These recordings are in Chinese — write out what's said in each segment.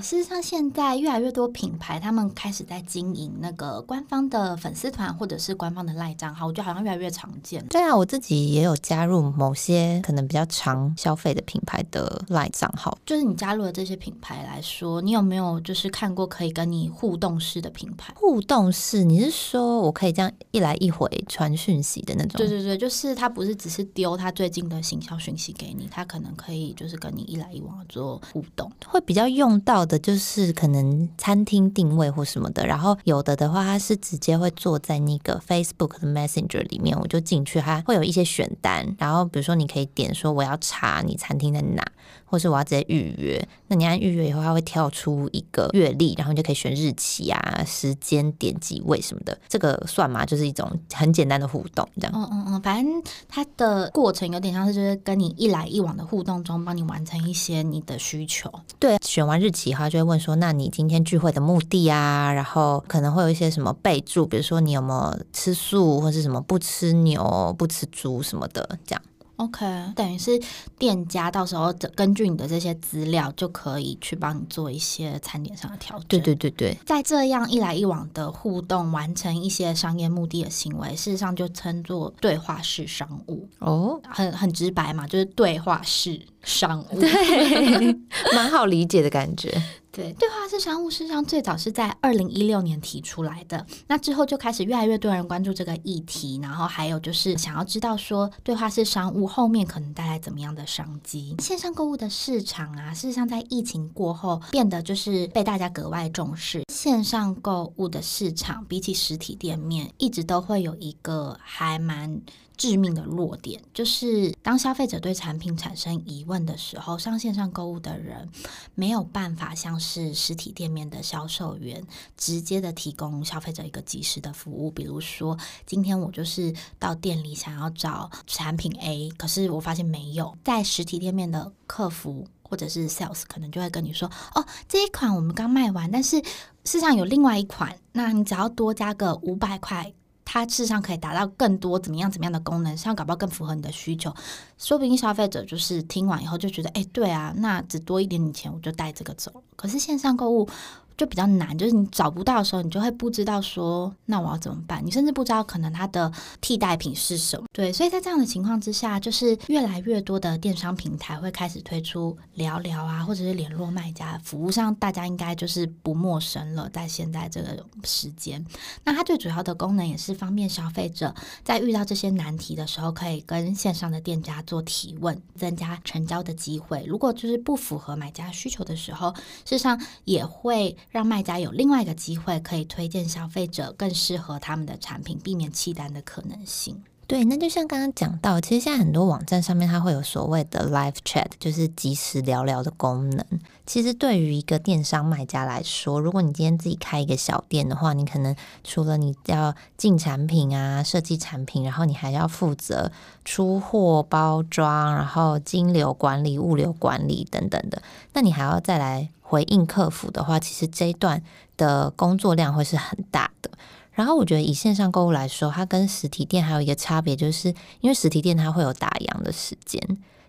事实上，现在越来越多品牌，他们开始在经营那个官方的粉丝团，或者是官方的赖账号，我觉得好像越来越常见。对啊，我自己也有加入某些可能比较常消费的品牌的赖账号。就是你加入了这些品牌来说，你有没有就是看过可以跟你互动式的品牌？互动式，你是说我可以这样一来一回传讯息的那种？对对对，就是他不是只是丢他最近的行销讯息给你，他可能可以就是跟你一来一往做互动，会比较用到的。就是可能餐厅定位或什么的，然后有的的话，它是直接会坐在那个 Facebook 的 Messenger 里面，我就进去，它会有一些选单，然后比如说你可以点说我要查你餐厅在哪。或是我要直接预约，那你按预约以后，它会跳出一个月历，然后你就可以选日期啊、时间、点几位什么的。这个算吗？就是一种很简单的互动，这样。嗯嗯嗯，反正它的过程有点像是就是跟你一来一往的互动中，帮你完成一些你的需求。对，选完日起话，就会问说，那你今天聚会的目的啊？然后可能会有一些什么备注，比如说你有没有吃素，或是什么不吃牛、不吃猪什么的，这样。OK，等于是店家到时候根据你的这些资料，就可以去帮你做一些餐点上的调整。对对对对，在这样一来一往的互动，完成一些商业目的的行为，事实上就称作对话式商务。哦，很很直白嘛，就是对话式商务，对，蛮好理解的感觉。对，对话式商务事实上最早是在二零一六年提出来的，那之后就开始越来越多人关注这个议题，然后还有就是想要知道说对话式商务后面可能带来怎么样的商机。线上购物的市场啊，事实上在疫情过后变得就是被大家格外重视。线上购物的市场比起实体店面，一直都会有一个还蛮。致命的弱点就是，当消费者对产品产生疑问的时候，上线上购物的人没有办法像是实体店面的销售员直接的提供消费者一个及时的服务。比如说，今天我就是到店里想要找产品 A，可是我发现没有，在实体店面的客服或者是 sales 可能就会跟你说：“哦，这一款我们刚卖完，但是市场有另外一款，那你只要多加个五百块。”它事实上可以达到更多怎么样怎么样的功能，像搞不好更符合你的需求。说不定消费者就是听完以后就觉得，哎，对啊，那只多一点点钱我就带这个走。可是线上购物。就比较难，就是你找不到的时候，你就会不知道说，那我要怎么办？你甚至不知道可能它的替代品是什么。对，所以在这样的情况之下，就是越来越多的电商平台会开始推出聊聊啊，或者是联络卖家服务上，大家应该就是不陌生了。在现在这个时间，那它最主要的功能也是方便消费者在遇到这些难题的时候，可以跟线上的店家做提问，增加成交的机会。如果就是不符合买家需求的时候，事实上也会。让卖家有另外一个机会，可以推荐消费者更适合他们的产品，避免弃单的可能性。对，那就像刚刚讲到，其实现在很多网站上面它会有所谓的 live chat，就是即时聊聊的功能。其实对于一个电商卖家来说，如果你今天自己开一个小店的话，你可能除了你要进产品啊、设计产品，然后你还要负责出货、包装，然后金流管理、物流管理等等的，那你还要再来回应客服的话，其实这一段的工作量会是很大的。然后我觉得以线上购物来说，它跟实体店还有一个差别，就是因为实体店它会有打烊的时间，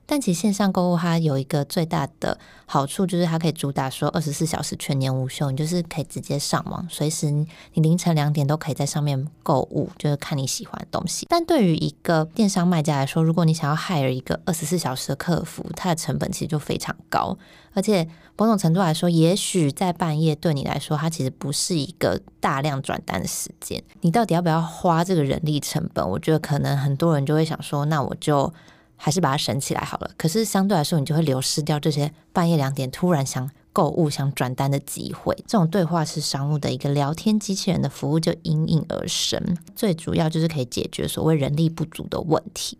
但其实线上购物它有一个最大的好处，就是它可以主打说二十四小时全年无休，你就是可以直接上网，随时你凌晨两点都可以在上面购物，就是看你喜欢的东西。但对于一个电商卖家来说，如果你想要 hire 一个二十四小时的客服，它的成本其实就非常高。而且某种程度来说，也许在半夜对你来说，它其实不是一个大量转单的时间。你到底要不要花这个人力成本？我觉得可能很多人就会想说，那我就还是把它省起来好了。可是相对来说，你就会流失掉这些半夜两点突然想购物、想转单的机会。这种对话式商务的一个聊天机器人的服务就应运而生。最主要就是可以解决所谓人力不足的问题。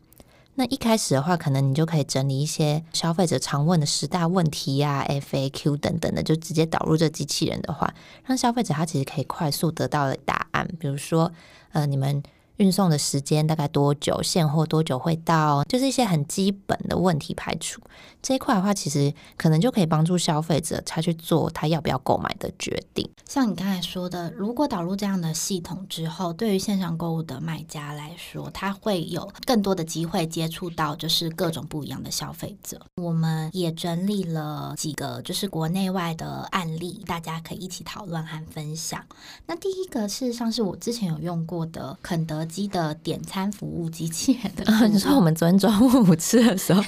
那一开始的话，可能你就可以整理一些消费者常问的十大问题呀、FAQ 等等的，就直接导入这机器人的话，让消费者他其实可以快速得到的答案。比如说，呃，你们运送的时间大概多久，现货多久会到，就是一些很基本的问题排除。这一块的话，其实可能就可以帮助消费者他去做他要不要购买的决定。像你刚才说的，如果导入这样的系统之后，对于线上购物的卖家来说，他会有更多的机会接触到就是各种不一样的消费者。我们也整理了几个就是国内外的案例，大家可以一起讨论和分享。那第一个事实上是我之前有用过的肯德基的点餐服务机器人的。啊，你说我们昨天中午吃的时候，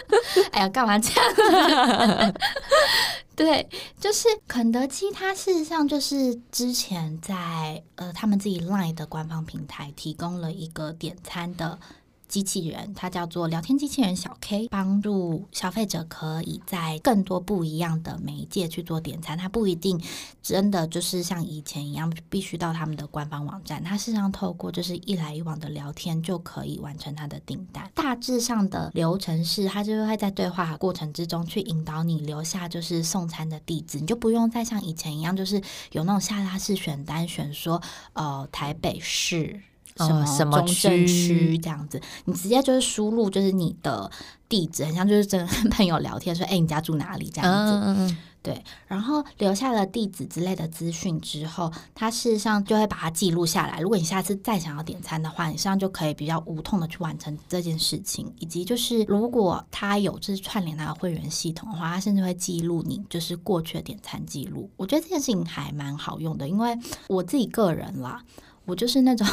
哎呀，干嘛这样？对，就是肯德基，它事实上就是之前在呃他们自己 LINE 的官方平台提供了一个点餐的。机器人，它叫做聊天机器人小 K，帮助消费者可以在更多不一样的媒介去做点餐。它不一定真的就是像以前一样，必须到他们的官方网站。它事实上透过就是一来一往的聊天就可以完成它的订单。大致上的流程是，它就会在对话过程之中去引导你留下就是送餐的地址，你就不用再像以前一样，就是有那种下拉式选单，选说呃台北市。什么什么区这样子，你直接就是输入就是你的地址，很像就是真的跟朋友聊天说，哎、欸，你家住哪里这样子，嗯嗯对，然后留下了地址之类的资讯之后，它事实上就会把它记录下来。如果你下次再想要点餐的话，你实际上就可以比较无痛的去完成这件事情。以及就是如果它有就是串联它的会员系统的话，它甚至会记录你就是过去的点餐记录。我觉得这件事情还蛮好用的，因为我自己个人啦，我就是那种。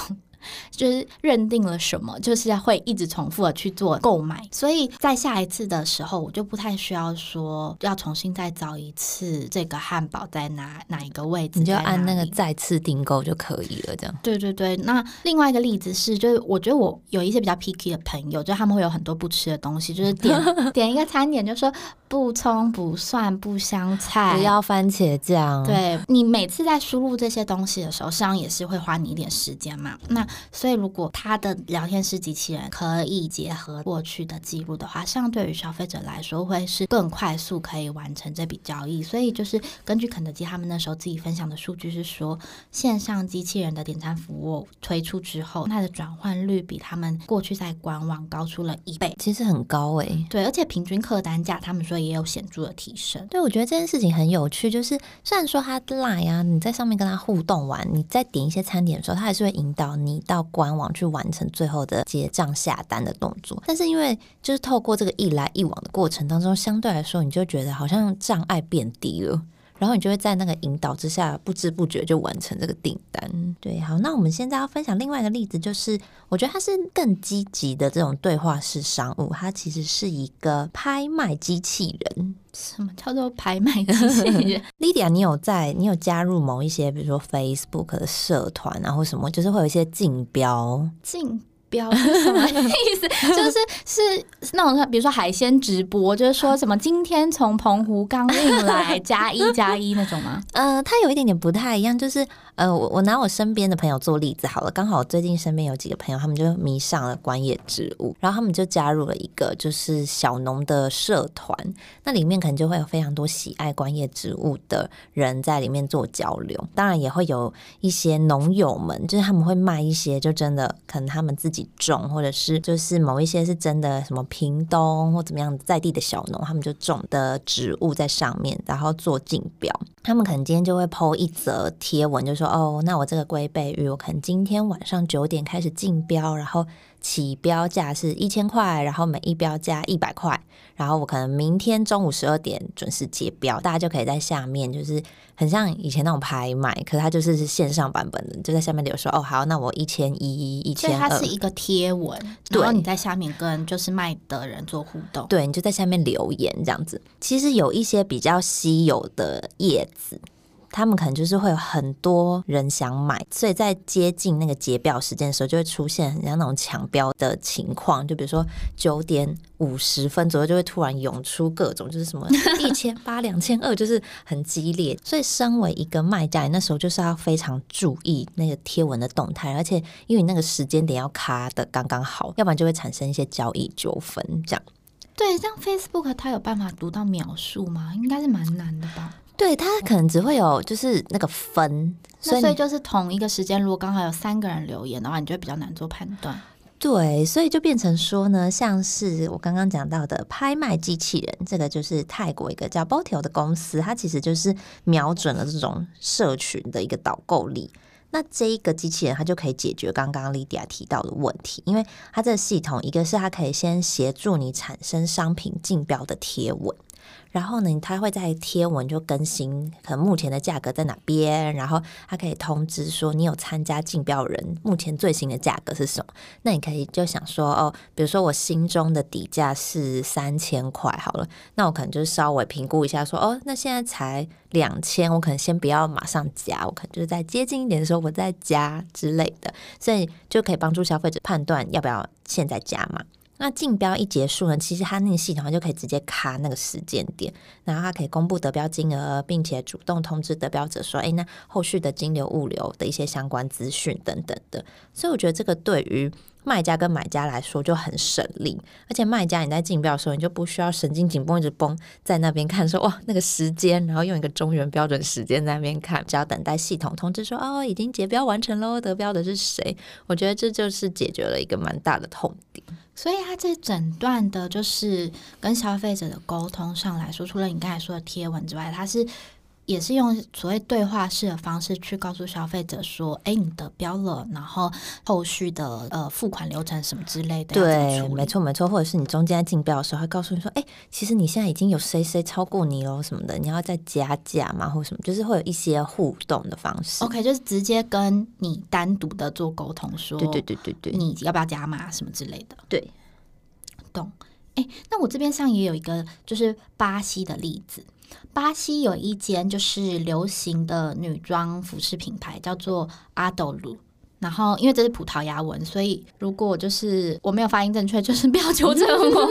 就是认定了什么，就是要会一直重复的去做购买，所以在下一次的时候，我就不太需要说要重新再找一次这个汉堡在哪哪一个位置，你就按那个再次订购就可以了。这样，对对对。那另外一个例子是，就是我觉得我有一些比较 picky 的朋友，就他们会有很多不吃的东西，就是点 点一个餐点，就说不葱不蒜不香菜，不要番茄酱。对，你每次在输入这些东西的时候，实际上也是会花你一点时间嘛。那所以，如果他的聊天室机器人可以结合过去的记录的话，相对于消费者来说，会是更快速可以完成这笔交易。所以，就是根据肯德基他们那时候自己分享的数据是说，线上机器人的点餐服务推出之后，它的转换率比他们过去在官网高出了一倍，其实很高诶、欸。对，而且平均客单价他们说也有显著的提升。对，我觉得这件事情很有趣，就是虽然说他 LINE 啊，你在上面跟他互动完，你在点一些餐点的时候，他还是会引导你到官网去完成最后的结账下单的动作，但是因为就是透过这个一来一往的过程当中，相对来说你就觉得好像障碍变低了，然后你就会在那个引导之下，不知不觉就完成这个订单。对，好，那我们现在要分享另外一个例子，就是我觉得它是更积极的这种对话式商务，它其实是一个拍卖机器人。什么叫做拍卖机器人？Lydia，你有在你有加入某一些，比如说 Facebook 的社团，啊，或什么，就是会有一些竞标竞。标是什么 意思？就是是那种比如说海鲜直播，就是说什么今天从澎湖刚运来加一加一那种吗？呃，它有一点点不太一样，就是呃，我我拿我身边的朋友做例子好了，刚好我最近身边有几个朋友，他们就迷上了观叶植物，然后他们就加入了一个就是小农的社团，那里面可能就会有非常多喜爱观叶植物的人在里面做交流，当然也会有一些农友们，就是他们会卖一些，就真的可能他们自己。种或者是就是某一些是真的什么屏东或怎么样在地的小农，他们就种的植物在上面，然后做竞标。他们可能今天就会 po 一则贴文，就说哦，那我这个龟背芋，我可能今天晚上九点开始竞标，然后。起标价是一千块，然后每一标价一百块，然后我可能明天中午十二点准时结标，大家就可以在下面，就是很像以前那种拍卖，可是它就是是线上版本的，就在下面留说哦好，那我一千一、一千二，它是一个贴文，然后你在下面跟就是卖的人做互动，对，你就在下面留言这样子。其实有一些比较稀有的叶子。他们可能就是会有很多人想买，所以在接近那个结标时间的时候，就会出现很像那种抢标的情况。就比如说九点五十分左右，就会突然涌出各种，就是什么 一千八、两千二，就是很激烈。所以，身为一个卖家，你那时候就是要非常注意那个贴文的动态，而且因为你那个时间点要卡的刚刚好，要不然就会产生一些交易纠纷。这样。对，像 Facebook 它有办法读到秒数吗？应该是蛮难的吧。对，它可能只会有就是那个分，所以，所以就是同一个时间，如果刚好有三个人留言的话，你就会比较难做判断。对，所以就变成说呢，像是我刚刚讲到的拍卖机器人，这个就是泰国一个叫 Botiao 的公司，它其实就是瞄准了这种社群的一个导购力。那这一个机器人，它就可以解决刚刚 Lydia 提到的问题，因为它这个系统，一个是它可以先协助你产生商品竞标的贴文。然后呢，他会在贴文就更新，可能目前的价格在哪边，然后他可以通知说你有参加竞标人，目前最新的价格是什么？那你可以就想说哦，比如说我心中的底价是三千块好了，那我可能就稍微评估一下说哦，那现在才两千，我可能先不要马上加，我可能就是在接近一点的时候我再加之类的，所以就可以帮助消费者判断要不要现在加嘛。那竞标一结束呢，其实它那个系统就可以直接卡那个时间点，然后它可以公布得标金额，并且主动通知得标者说，诶，那后续的金流、物流的一些相关资讯等等的。所以我觉得这个对于卖家跟买家来说就很省力，而且卖家你在竞标的时候，你就不需要神经紧绷，一直绷在那边看说哇那个时间，然后用一个中原标准时间在那边看，只要等待系统通知说哦已经结标完成喽，得标的是谁？我觉得这就是解决了一个蛮大的痛点。所以，他这整段的，就是跟消费者的沟通上来说，除了你刚才说的贴文之外，他是也是用所谓对话式的方式去告诉消费者说：“哎，你得标了，然后后续的呃付款流程什么之类的。”对，没错没错，或者是你中间竞标的时候，他告诉你说：“哎，其实你现在已经有谁谁超过你了什么的，你要再加价嘛，或什么，就是会有一些互动的方式。”OK，就是直接跟你单独的做沟通，说：“对对对对对，你要不要加码什么之类的？”对，懂。哎，那我这边上也有一个，就是巴西的例子。巴西有一间就是流行的女装服饰品牌，叫做阿斗鲁。然后，因为这是葡萄牙文，所以如果就是我没有发音正确，就是不要纠正我。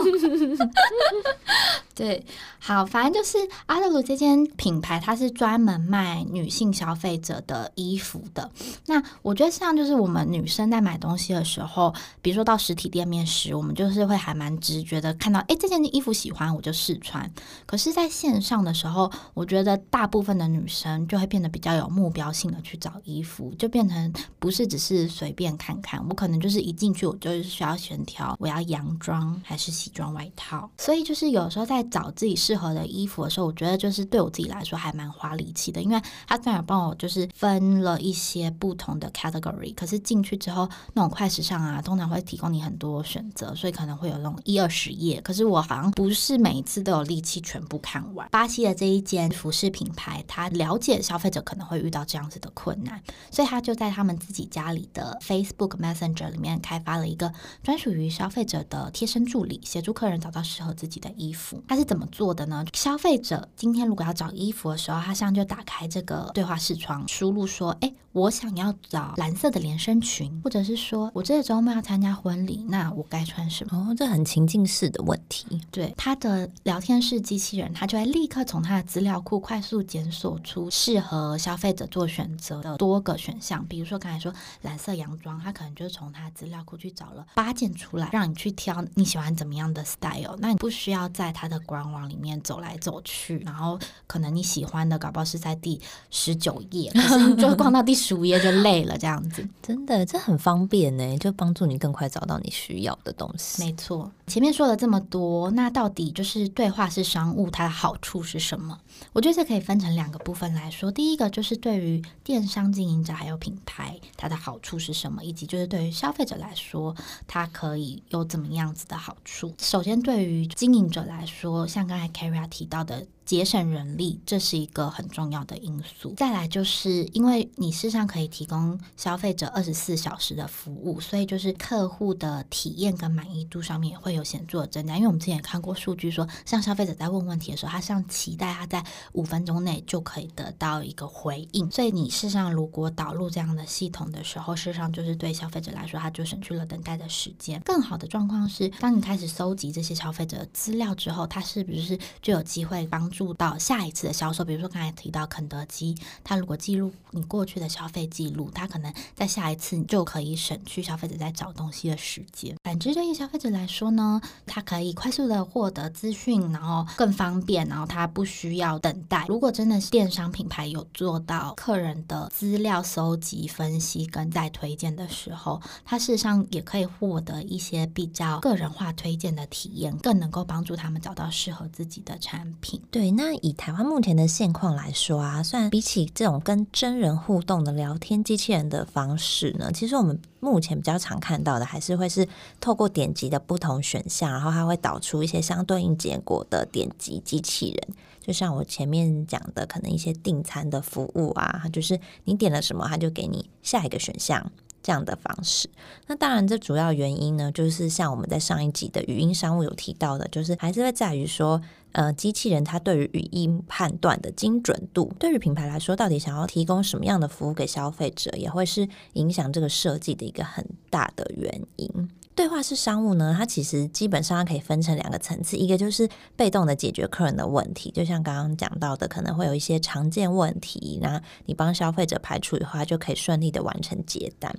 对，好，反正就是阿德鲁这间品牌，它是专门卖女性消费者的衣服的。那我觉得像就是我们女生在买东西的时候，比如说到实体店面时，我们就是会还蛮直觉的看到，哎，这件衣服喜欢，我就试穿。可是，在线上的时候，我觉得大部分的女生就会变得比较有目标性的去找衣服，就变成不是只是随便看看，我可能就是一进去，我就是需要选挑我要洋装还是西装外套。所以就是有时候在找自己适合的衣服的时候，我觉得就是对我自己来说还蛮花力气的，因为他虽然帮我就是分了一些不同的 category，可是进去之后那种快时尚啊，通常会提供你很多选择，所以可能会有那种一二十页，可是我好像不是每一次都有力气全部看完。巴西的这一间服饰品牌，他了解消费者可能会遇到这样子的困难，所以他就在他们自己家里的 Facebook Messenger 里面开发了一个专属于消费者的贴身助理，协助客人找到适合自己的衣服。他是怎么做的呢？消费者今天如果要找衣服的时候，他现在就打开这个对话视窗，输入说：“哎，我想要找蓝色的连身裙，或者是说我这个周末要参加婚礼，那我该穿什么？”哦，这很情境式的问题。对，他的聊天室机器人，他就会立刻从他的资料库快速检索出适合消费者做选择的多个选项。比如说刚才说蓝色洋装，他可能就从他的资料库去找了八件出来，让你去挑你喜欢怎么样的 style。那你不需要在他的官网里面走来走去，然后可能你喜欢的搞不好是在第十九页，可是就逛到第十五页就累了，这样子 真的这很方便呢，就帮助你更快找到你需要的东西。没错，前面说了这么多，那到底就是对话式商务它的好处是什么？我觉得这可以分成两个部分来说。第一个就是对于电商经营者还有品牌，它的好处是什么？以及就是对于消费者来说，它可以有怎么样子的好处？首先，对于经营者来说，像刚才 Keria 提到的。节省人力，这是一个很重要的因素。再来就是因为你事实上可以提供消费者二十四小时的服务，所以就是客户的体验跟满意度上面也会有显著的增加。因为我们之前也看过数据说，像消费者在问问题的时候，他像期待他在五分钟内就可以得到一个回应。所以你事实上如果导入这样的系统的时候，事实上就是对消费者来说，他就省去了等待的时间。更好的状况是，当你开始搜集这些消费者的资料之后，他是不是就有机会帮助录到下一次的销售。比如说刚才提到肯德基，它如果记录你过去的消费记录，它可能在下一次你就可以省去消费者在找东西的时间。反之，对于消费者来说呢，它可以快速的获得资讯，然后更方便，然后它不需要等待。如果真的是电商品牌有做到客人的资料搜集、分析跟再推荐的时候，它事实上也可以获得一些比较个人化推荐的体验，更能够帮助他们找到适合自己的产品。对，对那以台湾目前的现况来说啊，虽然比起这种跟真人互动的聊天机器人的方式呢，其实我们目前比较常看到的还是会是透过点击的不同选项，然后它会导出一些相对应结果的点击机器人。就像我前面讲的，可能一些订餐的服务啊，就是你点了什么，它就给你下一个选项这样的方式。那当然，这主要原因呢，就是像我们在上一集的语音商务有提到的，就是还是会在于说，呃，机器人它对于语音判断的精准度，对于品牌来说，到底想要提供什么样的服务给消费者，也会是影响这个设计的一个很大的原因。对话式商务呢，它其实基本上可以分成两个层次，一个就是被动的解决客人的问题，就像刚刚讲到的，可能会有一些常见问题，那你帮消费者排除以后，它就可以顺利的完成结单。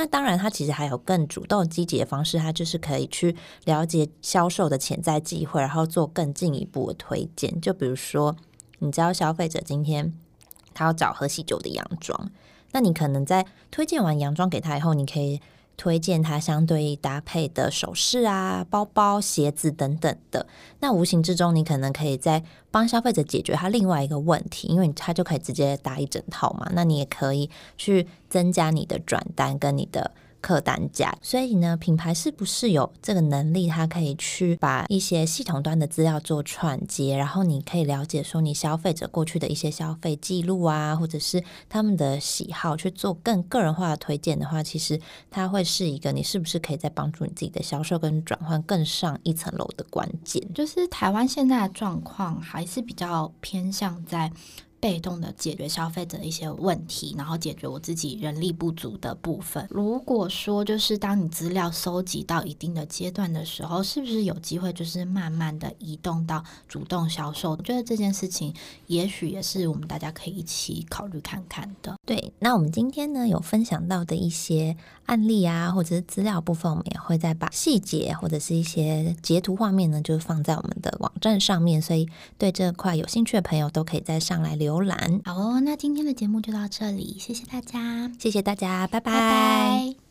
那当然，他其实还有更主动积极的方式，他就是可以去了解销售的潜在机会，然后做更进一步的推荐。就比如说，你知道消费者今天他要找喝喜酒的洋装，那你可能在推荐完洋装给他以后，你可以。推荐它相对搭配的首饰啊、包包、鞋子等等的，那无形之中你可能可以在帮消费者解决他另外一个问题，因为他就可以直接搭一整套嘛。那你也可以去增加你的转单跟你的。客单价，所以呢，品牌是不是有这个能力，它可以去把一些系统端的资料做串接，然后你可以了解说你消费者过去的一些消费记录啊，或者是他们的喜好，去做更个人化的推荐的话，其实它会是一个你是不是可以在帮助你自己的销售跟转换更上一层楼的关键。就是台湾现在的状况还是比较偏向在。被动的解决消费者一些问题，然后解决我自己人力不足的部分。如果说就是当你资料收集到一定的阶段的时候，是不是有机会就是慢慢的移动到主动销售？我觉得这件事情也许也是我们大家可以一起考虑看看的。对，那我们今天呢有分享到的一些案例啊，或者是资料部分，我们也会再把细节或者是一些截图画面呢，就放在我们的网站上面。所以对这块有兴趣的朋友都可以再上来留。浏览。好哦，那今天的节目就到这里，谢谢大家，谢谢大家，拜拜。拜拜。